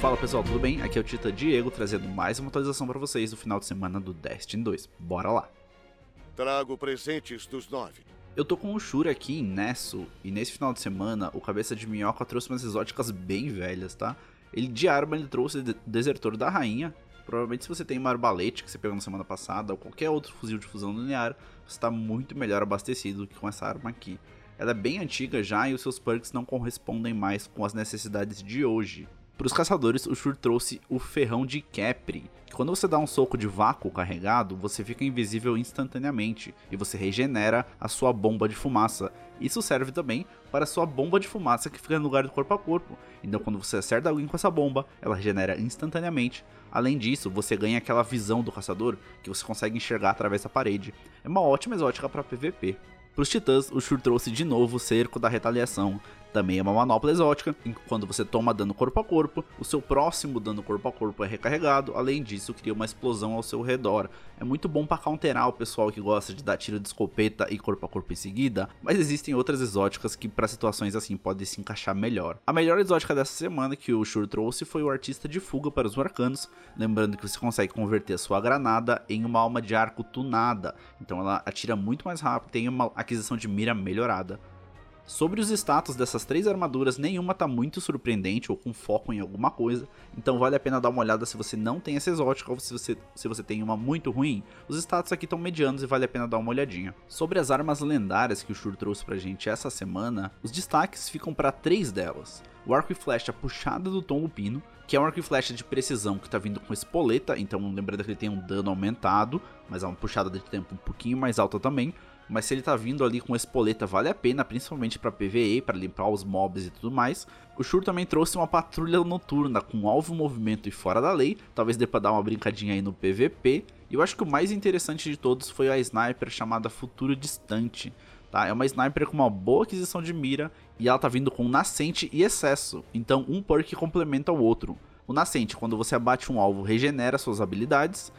Fala pessoal, tudo bem? Aqui é o Tita Diego trazendo mais uma atualização para vocês do final de semana do Destiny 2. Bora lá! Trago presentes dos nove. Eu tô com o Shura aqui em Nesso, e nesse final de semana o Cabeça de Minhoca trouxe umas exóticas bem velhas, tá? Ele de arma ele trouxe o Desertor da Rainha. Provavelmente se você tem uma arbalete que você pegou na semana passada, ou qualquer outro fuzil de fusão linear, você está muito melhor abastecido que com essa arma aqui. Ela é bem antiga já e os seus perks não correspondem mais com as necessidades de hoje. Para os caçadores, o Shur trouxe o ferrão de Capri. Quando você dá um soco de vácuo carregado, você fica invisível instantaneamente e você regenera a sua bomba de fumaça. Isso serve também para a sua bomba de fumaça que fica no lugar do corpo a corpo. Então quando você acerta alguém com essa bomba, ela regenera instantaneamente. Além disso, você ganha aquela visão do caçador que você consegue enxergar através da parede. É uma ótima exótica para PVP. Para os titãs, o Shur trouxe de novo o cerco da retaliação, também é uma manopla exótica, quando você toma dano corpo a corpo, o seu próximo dano corpo a corpo é recarregado, além disso cria uma explosão ao seu redor. É muito bom para counterar o pessoal que gosta de dar tiro de escopeta e corpo a corpo em seguida, mas existem outras exóticas que para situações assim podem se encaixar melhor. A melhor exótica dessa semana que o Shur trouxe foi o Artista de Fuga para os Arcanos, lembrando que você consegue converter a sua granada em uma alma de arco tunada, então ela atira muito mais rápido tem uma aquisição de mira melhorada. Sobre os status dessas três armaduras, nenhuma tá muito surpreendente ou com foco em alguma coisa, então vale a pena dar uma olhada se você não tem essa exótica ou se você, se você tem uma muito ruim. Os status aqui estão medianos e vale a pena dar uma olhadinha. Sobre as armas lendárias que o Shur trouxe pra gente essa semana, os destaques ficam para três delas. O arco e flecha puxada do Tom Lupino, que é um arco e flecha de precisão que tá vindo com espoleta, então lembrando que ele tem um dano aumentado, mas é uma puxada de tempo um pouquinho mais alta também mas se ele tá vindo ali com espoleta vale a pena, principalmente para PvE, para limpar os mobs e tudo mais. O Shur também trouxe uma patrulha noturna com alvo movimento e fora da lei, talvez dê pra dar uma brincadinha aí no PvP. E eu acho que o mais interessante de todos foi a sniper chamada Futuro Distante. Tá? É uma sniper com uma boa aquisição de mira e ela tá vindo com nascente e excesso, então um perk complementa o outro. O nascente, quando você abate um alvo, regenera suas habilidades,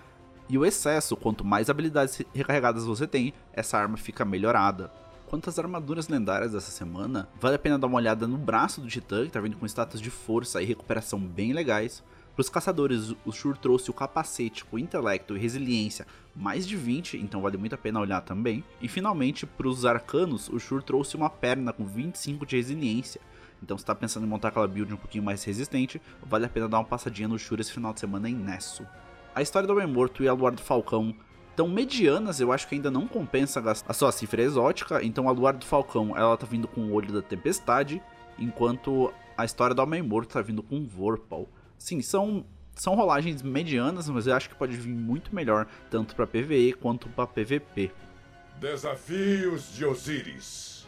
e o excesso, quanto mais habilidades recarregadas você tem, essa arma fica melhorada. Quanto às armaduras lendárias dessa semana, vale a pena dar uma olhada no braço do Titã, que tá vindo com status de força e recuperação bem legais. Para os caçadores, o Shur trouxe o capacete com intelecto e resiliência mais de 20, então vale muito a pena olhar também. E finalmente, para os arcanos, o Shur trouxe uma perna com 25 de resiliência. Então se está pensando em montar aquela build um pouquinho mais resistente, vale a pena dar uma passadinha no Shur esse final de semana em Nesso a história do Homem Morto e a Luar do Falcão tão medianas, eu acho que ainda não compensa a sua cifra exótica. Então a Luar do Falcão, ela tá vindo com o Olho da Tempestade, enquanto a história do Homem Morto tá vindo com Vorpal. Sim, são são rolagens medianas, mas eu acho que pode vir muito melhor tanto para PvE quanto para PvP. Desafios de Osiris.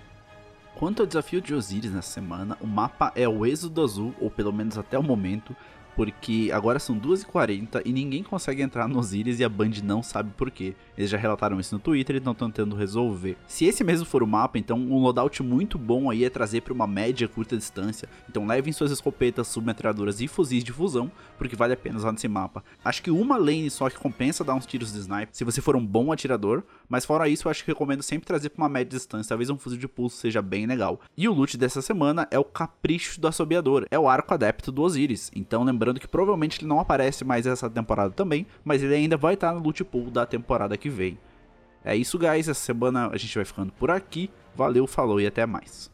Quanto ao desafio de Osiris nessa semana, o mapa é o Êxodo Azul, ou pelo menos até o momento, porque agora são 2h40 e ninguém consegue entrar no Osiris e a Band não sabe por quê. Eles já relataram isso no Twitter e estão tentando resolver. Se esse mesmo for o mapa, então um loadout muito bom aí é trazer para uma média curta distância. Então levem suas escopetas, submetralhadoras e fuzis de fusão, porque vale a pena usar nesse mapa. Acho que uma lane só que compensa dar uns tiros de sniper, se você for um bom atirador, mas fora isso eu acho que recomendo sempre trazer para uma média distância, talvez um fuzil de pulso seja bem legal. E o loot dessa semana é o Capricho do Assobiador, é o arco adepto do Osiris. Então lembrando Lembrando que provavelmente ele não aparece mais essa temporada também, mas ele ainda vai estar no loot pool da temporada que vem. É isso, guys. Essa semana a gente vai ficando por aqui. Valeu, falou e até mais.